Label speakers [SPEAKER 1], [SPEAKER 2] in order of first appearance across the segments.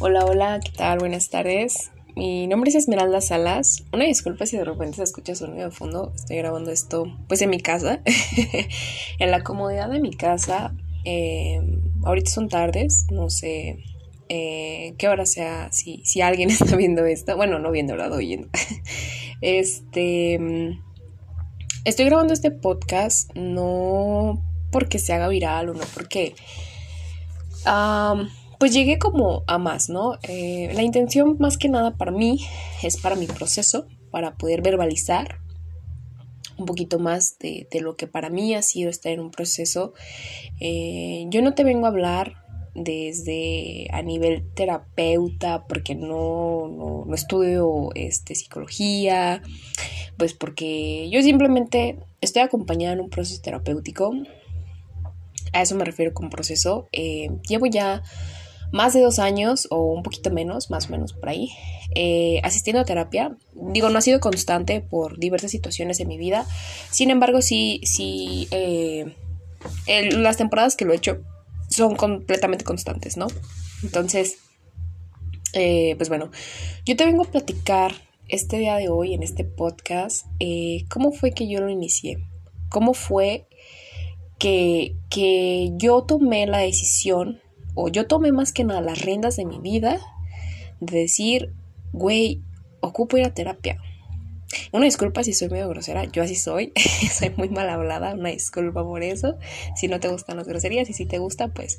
[SPEAKER 1] Hola, hola, ¿qué tal? Buenas tardes. Mi nombre es Esmeralda Salas. Una disculpa si de repente se escucha sonido de fondo. Estoy grabando esto pues en mi casa, en la comodidad de mi casa. Eh, ahorita son tardes, no sé eh, qué hora sea, si, si alguien está viendo esto. Bueno, no viendo, ¿verdad? Oyendo. este... Estoy grabando este podcast no porque se haga viral o no porque pues llegué como a más, ¿no? Eh, la intención más que nada para mí es para mi proceso, para poder verbalizar un poquito más de, lo que para mí ha sido estar en un proceso. Eh, yo no te vengo a hablar desde a nivel terapeuta porque no, no, estudio este, psicología, pues porque yo simplemente estoy acompañada en un proceso terapéutico. A eso me refiero con proceso. Eh, llevo ya más de dos años o un poquito menos, más o menos por ahí, eh, asistiendo a terapia. Digo, no ha sido constante por diversas situaciones en mi vida. Sin embargo, sí, sí, eh, las temporadas que lo he hecho son completamente constantes, ¿no? Entonces, eh, pues bueno, yo te vengo a platicar este día de hoy en este podcast cómo fue que yo lo inicié, cómo fue que, que yo tomé la decisión o yo tomé más que nada las riendas de mi vida de decir, güey, ocupo ir a terapia. Una disculpa si soy medio grosera, yo así soy, soy muy mal hablada, una disculpa por eso. Si no te gustan las groserías y si te gusta, pues,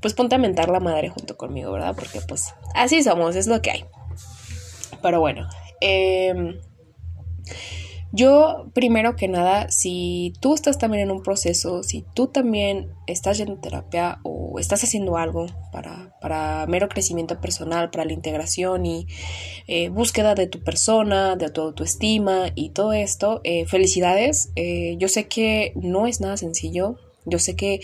[SPEAKER 1] pues ponte a mentar la madre junto conmigo, ¿verdad? Porque pues así somos, es lo que hay. Pero bueno, eh, yo, primero que nada, si tú estás también en un proceso, si tú también estás en terapia o estás haciendo algo para, para mero crecimiento personal, para la integración y eh, búsqueda de tu persona, de tu autoestima y todo esto, eh, felicidades. Eh, yo sé que no es nada sencillo, yo sé que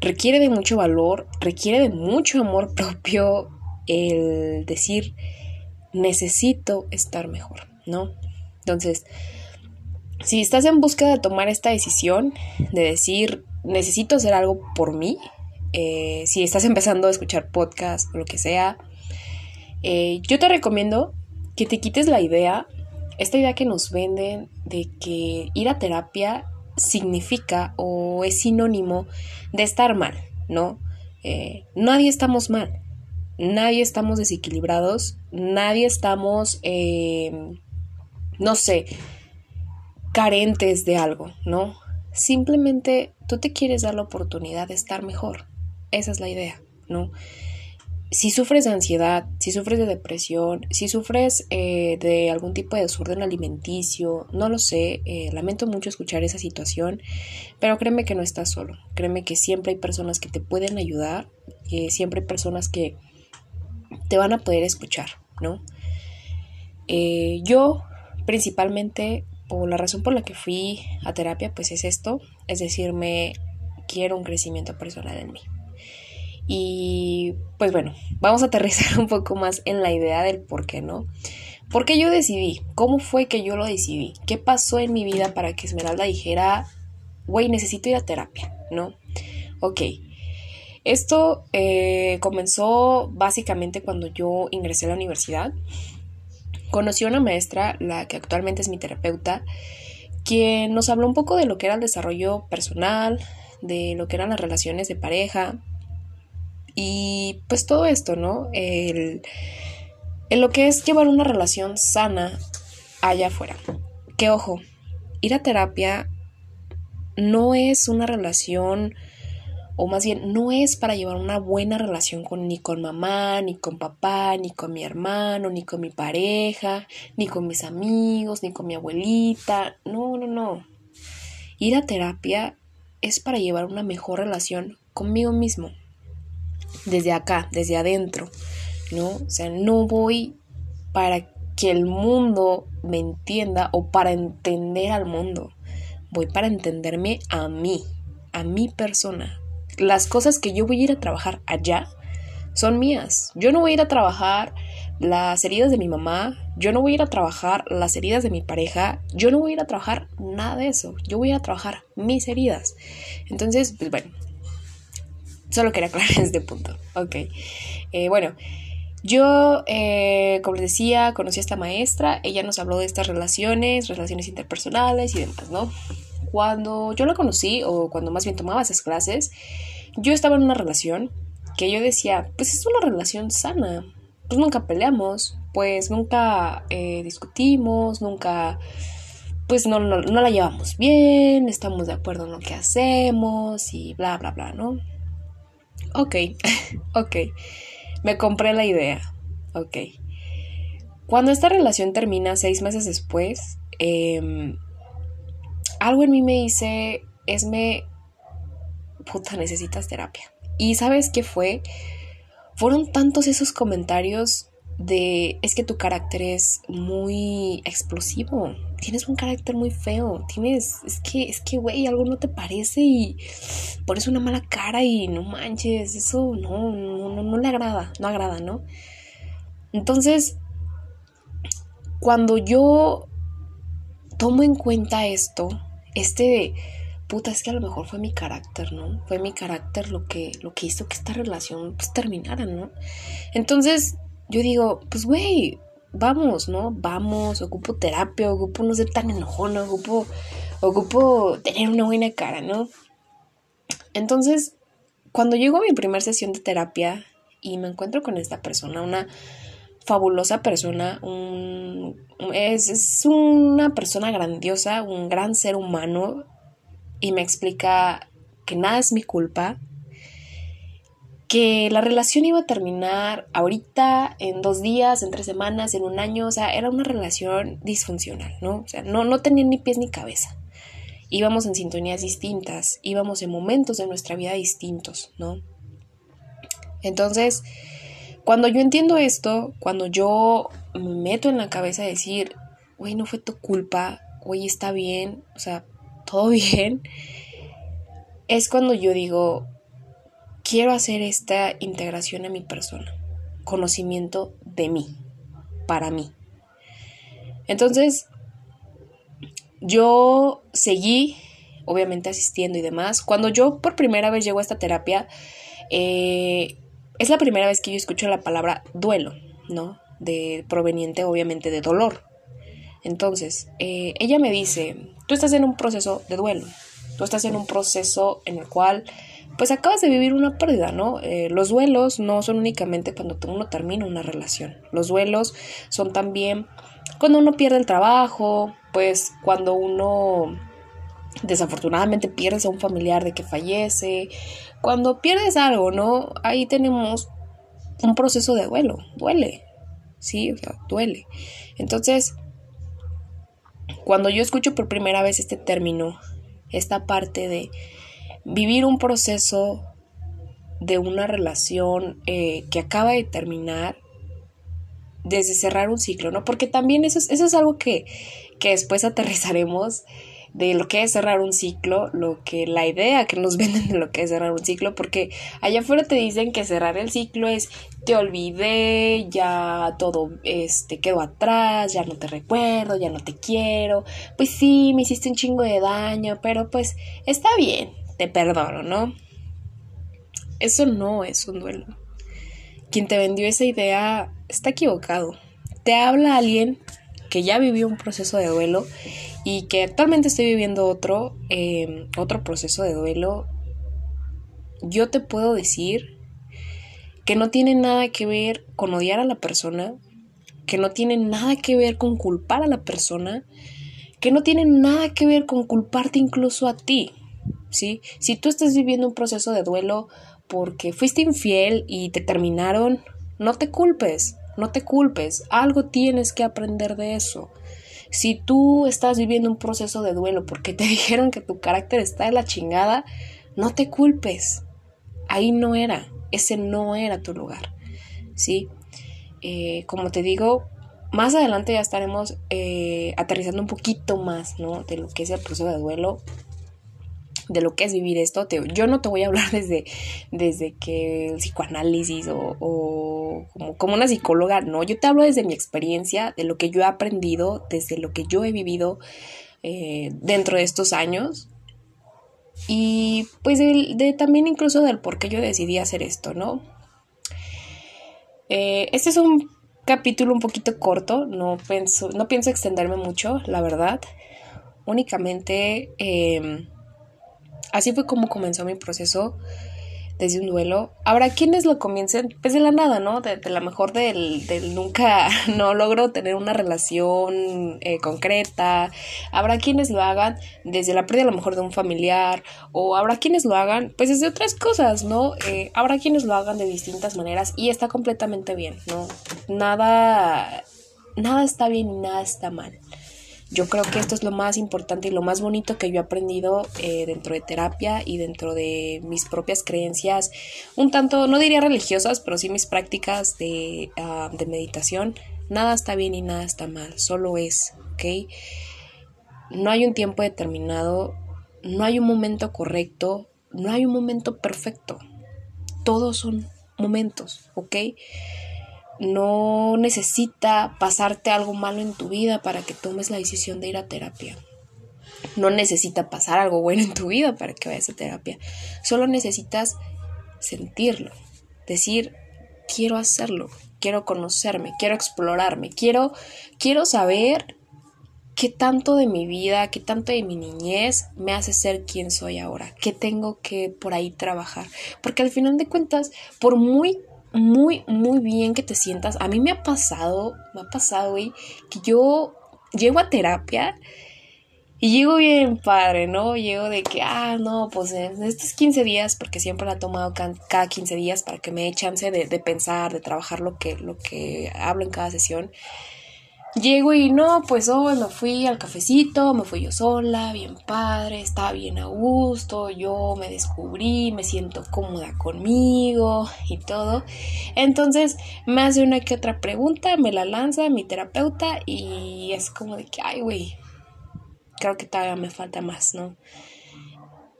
[SPEAKER 1] requiere de mucho valor, requiere de mucho amor propio el decir necesito estar mejor, ¿no? Entonces, si estás en búsqueda de tomar esta decisión, de decir, necesito hacer algo por mí, eh, si estás empezando a escuchar podcast o lo que sea, eh, yo te recomiendo que te quites la idea, esta idea que nos venden de que ir a terapia significa o es sinónimo de estar mal, ¿no? Eh, nadie estamos mal, nadie estamos desequilibrados, nadie estamos, no sé, carentes de algo, ¿no? Simplemente tú te quieres dar la oportunidad de estar mejor. Esa es la idea, ¿no? Si sufres de ansiedad, si sufres de depresión, si sufres eh, de algún tipo de desorden alimenticio, no lo sé, eh, lamento mucho escuchar esa situación, pero créeme que no estás solo, créeme que siempre hay personas que te pueden ayudar, que siempre hay personas que te van a poder escuchar, ¿no? Eh, yo principalmente o la razón por la que fui a terapia pues es esto, es decirme quiero un crecimiento personal en mí. Y pues bueno, vamos a aterrizar un poco más en la idea del por qué, ¿no? ¿Por qué yo decidí? ¿Cómo fue que yo lo decidí? ¿Qué pasó en mi vida para que Esmeralda dijera, güey, necesito ir a terapia, ¿no? Ok. Esto eh, comenzó básicamente cuando yo ingresé a la universidad. Conocí a una maestra, la que actualmente es mi terapeuta, quien nos habló un poco de lo que era el desarrollo personal, de lo que eran las relaciones de pareja y pues todo esto, ¿no? El, en lo que es llevar una relación sana allá afuera. Que ojo, ir a terapia no es una relación o más bien no es para llevar una buena relación con ni con mamá, ni con papá, ni con mi hermano, ni con mi pareja, ni con mis amigos, ni con mi abuelita. No, no, no. Ir a terapia es para llevar una mejor relación conmigo mismo. Desde acá, desde adentro, ¿no? O sea, no voy para que el mundo me entienda o para entender al mundo. Voy para entenderme a mí, a mi persona, las cosas que yo voy a ir a trabajar allá son mías. Yo no voy a ir a trabajar las heridas de mi mamá, yo no voy a ir a trabajar las heridas de mi pareja, yo no voy a ir a trabajar nada de eso, yo voy a trabajar mis heridas. Entonces, pues bueno, solo quería aclarar este punto. Ok, eh, bueno, Yo, eh, como les decía, conocí a esta maestra, ella nos habló de estas relaciones, relaciones interpersonales y demás, ¿no? Cuando yo la conocí, o cuando más bien tomaba esas clases, yo estaba en una relación que yo decía, pues es una relación sana, pues nunca peleamos, pues nunca eh, discutimos, nunca, pues no, no, no la llevamos bien, estamos de acuerdo en lo que hacemos y bla, bla, bla, ¿no? Ok, ok. Me compré la idea. Ok. Cuando esta relación termina seis meses después, em, algo en mí me dice, Esme, puta, necesitas terapia. Y sabes qué fue? Fueron tantos esos comentarios de, es que tu carácter es muy explosivo, tienes un carácter muy feo, tienes, es que, es que, güey, algo no te parece y pones una mala cara y no manches, eso no, no, no, le agrada, no agrada, ¿no? Entonces, cuando yo tomo en cuenta esto, este puta, es que a lo mejor fue mi carácter, ¿no? Fue mi carácter lo que, lo que hizo que esta relación pues terminara, ¿no? Entonces, yo digo, pues, güey, vamos, ¿no? Vamos, ocupo terapia, ocupo no ser tan enojona, ocupo, ocupo tener una buena cara, ¿no? Entonces, cuando llego a mi primera sesión de terapia y me encuentro con esta persona, una fabulosa persona, es, es una persona grandiosa, un gran ser humano, y me explica que nada es mi culpa, que la relación iba a terminar ahorita, en dos días, en tres semanas, en un año, o sea, era una relación disfuncional, ¿no? O sea, no, no tenía ni pies ni cabeza. Íbamos en sintonías distintas, íbamos en momentos de nuestra vida distintos, ¿no? Entonces, cuando yo entiendo esto, cuando yo me meto en la cabeza de decir, güey, no fue tu culpa, güey, está bien, o sea, todo bien, es cuando yo digo, quiero hacer esta integración a mi persona, conocimiento de mí, para mí. Entonces, yo seguí, obviamente, asistiendo y demás. Cuando yo por primera vez llego a esta terapia, eh, es la primera vez que yo escucho la palabra duelo, ¿no? De proveniente, obviamente, de dolor. Entonces, eh, ella me dice, tú estás en un proceso de duelo, tú estás en un proceso en el cual pues acabas de vivir una pérdida, ¿no? Eh, los duelos no son únicamente cuando uno termina una relación. Los duelos son también cuando uno pierde el trabajo, pues cuando uno desafortunadamente pierdes a un familiar de que fallece, cuando pierdes algo, ¿no? Ahí tenemos un proceso de duelo, duele, sí, o sea, duele. Entonces, cuando yo escucho por primera vez este término, esta parte de vivir un proceso de una relación eh, que acaba de terminar desde cerrar un ciclo, ¿no? Porque también eso es, eso es algo que, que después aterrizaremos de lo que es cerrar un ciclo, lo que la idea que nos venden de lo que es cerrar un ciclo, porque allá afuera te dicen que cerrar el ciclo es te olvidé, ya todo este quedó atrás, ya no te recuerdo, ya no te quiero. Pues sí, me hiciste un chingo de daño, pero pues está bien, te perdono, ¿no? Eso no es un duelo. Quien te vendió esa idea está equivocado. Te habla alguien que ya vivió un proceso de duelo y que actualmente estoy viviendo otro, em, otro proceso de duelo. Yo te puedo decir que no tiene nada que ver con odiar a la persona, que no tiene nada que ver con culpar a la persona, que no tiene nada que ver con culparte incluso a ti. ¿sí? Si tú estás viviendo un proceso de duelo porque fuiste infiel y te terminaron, no te culpes, no te culpes, algo tienes que aprender de eso. Si tú estás viviendo un proceso de duelo porque te dijeron que tu carácter está en la chingada, no te culpes. Ahí no era, ese no era tu lugar. ¿Sí? Eh, como te digo, más adelante ya estaremos eh, aterrizando un poquito más, ¿no? De lo que es el proceso de duelo de lo que es vivir esto. yo no te voy a hablar desde, desde que el psicoanálisis o, como, como, una psicóloga, no, yo te hablo desde mi experiencia, de lo que yo he aprendido, desde lo que yo he vivido eh, dentro de estos años. Y pues de, también incluso del por qué yo decidí hacer esto, ¿no? Eh, este es un capítulo un poquito corto, no pienso, no pienso extenderme mucho, la verdad. Únicamente em, así fue como comenzó mi proceso desde un duelo. Habrá quienes lo comiencen pues de la nada, ¿no? De, la mejor del, del, nunca no logro tener una relación eh, concreta. Habrá quienes lo hagan desde la pérdida a lo mejor de un familiar o habrá quienes lo hagan pues desde otras cosas, ¿no? Eh, habrá quienes lo hagan de distintas maneras y está completamente bien, ¿no? Nada, nada está bien y nada está mal. Yo creo que esto es lo más importante y lo más bonito que yo he aprendido eh, dentro de terapia y dentro de mis propias creencias, un tanto, no diría religiosas, pero sí mis prácticas ah, de meditación. Nada está bien y nada está mal, solo es, ¿ok? No hay un tiempo determinado, no hay un momento correcto, no hay un momento perfecto. Todos son momentos, ¿ok? No necesita pasarte algo malo en tu vida para que tomes la decisión de ir a terapia. No necesita pasar algo bueno en tu vida para que vayas a terapia. Solo necesitas sentirlo. Decir, quiero hacerlo, quiero conocerme, quiero explorarme, quiero, quiero saber qué tanto de mi vida, qué tanto de mi niñez me hace ser quien soy ahora, qué tengo que por ahí trabajar. Porque al final de cuentas, por muy muy, muy bien que te sientas. A mí me ha pasado, me ha pasado, güey, que yo llego a terapia y llego bien padre, ¿no? Llego de que, ah, no, pues estos 15 días, porque siempre la he tomado cada 15 días para que me dé chance de, de pensar, de trabajar lo que, lo que hablo en cada sesión. Llego y no, pues hoy me fui al cafecito, me fui yo sola, bien padre, estaba bien a gusto, yo me descubrí, me siento cómoda conmigo y todo. Entonces me hace una que otra pregunta, me la lanza mi terapeuta y es como de que, ay, güey, creo que todavía me falta más, ¿no?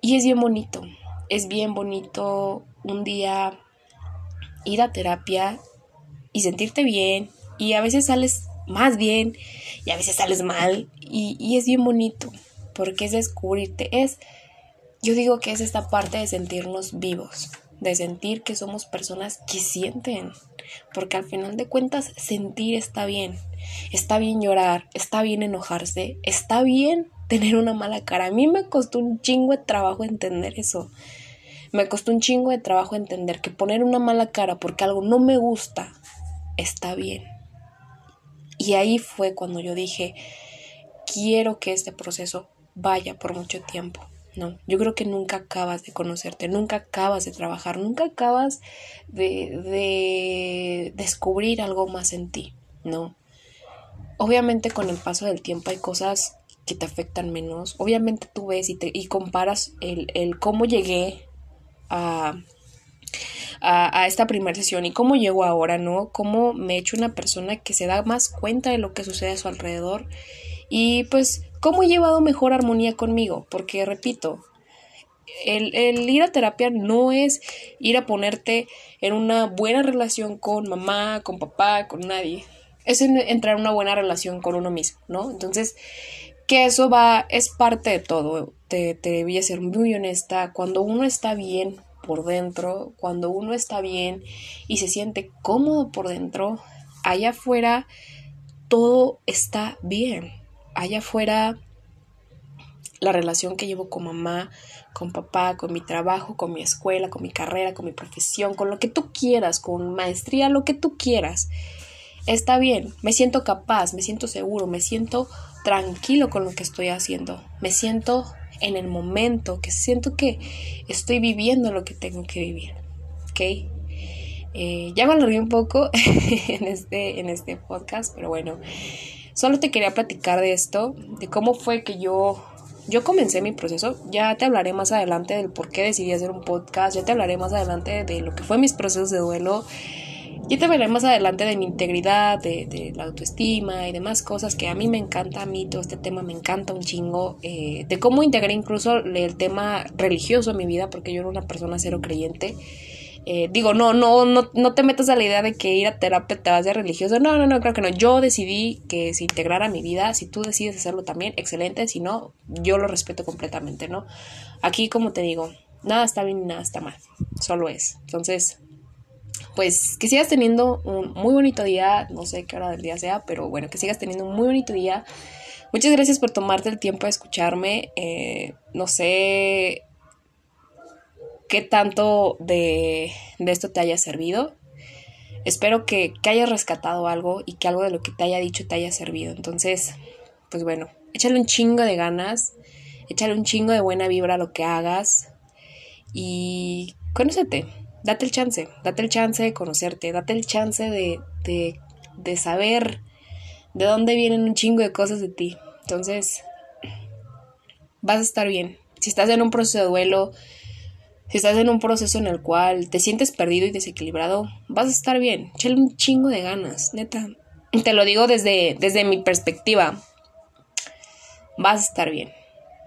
[SPEAKER 1] Y es bien bonito, es bien bonito un día ir a terapia y sentirte bien y a veces sales más bien y a veces sales mal y, es bien bonito porque es descubrirte, es, yo digo que es esta parte de sentirnos vivos, de sentir que somos personas que sienten, porque al final de cuentas sentir está bien, está bien llorar, está bien enojarse, está bien tener una mala cara. A mí me costó un chingo de trabajo entender eso. Me costó un chingo de trabajo entender que poner una mala cara porque algo no me gusta está bien. Y ahí fue cuando yo dije, quiero que este proceso vaya por mucho tiempo. No, yo creo que nunca acabas de conocerte, nunca acabas de trabajar, nunca acabas de, de descubrir algo más en ti, ¿no? Obviamente con el paso del tiempo hay cosas que te afectan menos. Obviamente tú ves y, te, y comparas el, el cómo llegué a, a, esta primera sesión y cómo llego ahora, ¿no? Cómo me he hecho una persona que se da más cuenta de lo que sucede a su alrededor y pues cómo he llevado mejor armonía conmigo, porque repito, el, ir a terapia no es ir a ponerte en una buena relación con mamá, con papá, con nadie. Es entrar en una buena relación con uno mismo, ¿no? Entonces, que eso va, es parte de todo. Te, te voy ser muy honesta. Cuando uno está bien por dentro, cuando uno está bien y se siente cómodo por dentro, allá afuera todo está bien. Allá afuera la relación que llevo con mamá, con papá, con mi trabajo, con mi escuela, con mi carrera, con mi profesión, con lo que tú quieras, con maestría, lo que tú quieras. Está bien, me siento capaz, me siento seguro, me siento tranquilo con lo que estoy haciendo, me siento en el momento, que siento que estoy viviendo lo que tengo que vivir. ¿Ok? Eh, ya me alargué un poco en este, en este podcast, pero bueno, solo te quería platicar de esto, de cómo fue que yo, yo comencé mi proceso. Ya te hablaré más adelante del por qué decidí hacer un podcast, ya te hablaré más adelante de lo que fue mis procesos de duelo. Ya te veré más adelante de mi integridad, de, la autoestima y demás cosas que a mí me encanta, a mí todo este tema me encanta un chingo, eh, de cómo integré incluso el tema religioso en mi vida, porque yo era una persona cero creyente. Eh, digo, no, no, no, no te metas a la idea de que ir a terapia te vas a religioso. No, no, no, creo que no. Yo decidí que se integrara mi vida. Si tú decides hacerlo también, excelente. Si no, yo lo respeto completamente, ¿no? Aquí, como te digo, nada está bien y nada está mal. Solo es. Entonces, pues que sigas teniendo un muy bonito día, no sé qué hora del día sea, pero bueno, que sigas teniendo un muy bonito día. Muchas gracias por tomarte el tiempo de escucharme. Eh, no sé qué tanto de, esto te haya servido. Espero que, que hayas rescatado algo y que algo de lo que te haya dicho te haya servido. Entonces, pues bueno, échale un chingo de ganas, échale un chingo de buena vibra a lo que hagas y conócete, date el chance, date el chance de conocerte, date el chance de, de, de saber de dónde vienen un chingo de cosas de ti. Entonces, vas a estar bien. Si estás en un proceso de duelo, si estás en un proceso en el cual te sientes perdido y desequilibrado, vas a estar bien. Échale un chingo de ganas, neta. Te lo digo desde, desde mi perspectiva. Vas a estar bien.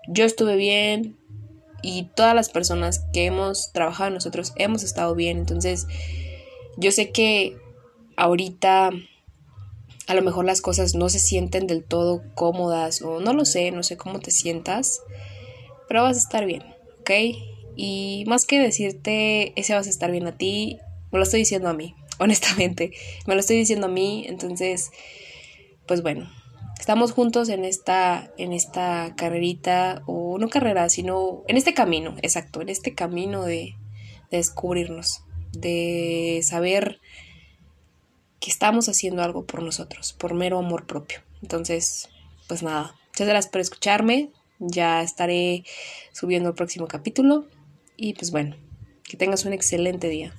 [SPEAKER 1] Yo estuve bien y todas las personas que hemos trabajado nosotros hemos estado bien. Entonces, yo sé que ahorita a lo mejor las cosas no se sienten del todo cómodas o no lo sé, no sé cómo te sientas, pero vas a estar bien, ¿ok? Y más que decirte, ese vas a estar bien a ti, me lo estoy diciendo a mí, honestamente. Me lo estoy diciendo a mí, entonces, pues bueno, estamos juntos en esta, en esta carrerita, o no carrera, sino en este camino, exacto, en este camino de, de descubrirnos, de saber que estamos haciendo algo por nosotros, por mero amor propio. Entonces, pues nada, muchas gracias por escucharme. Ya estaré subiendo el próximo capítulo. Y pues bueno, que tengas un excelente día.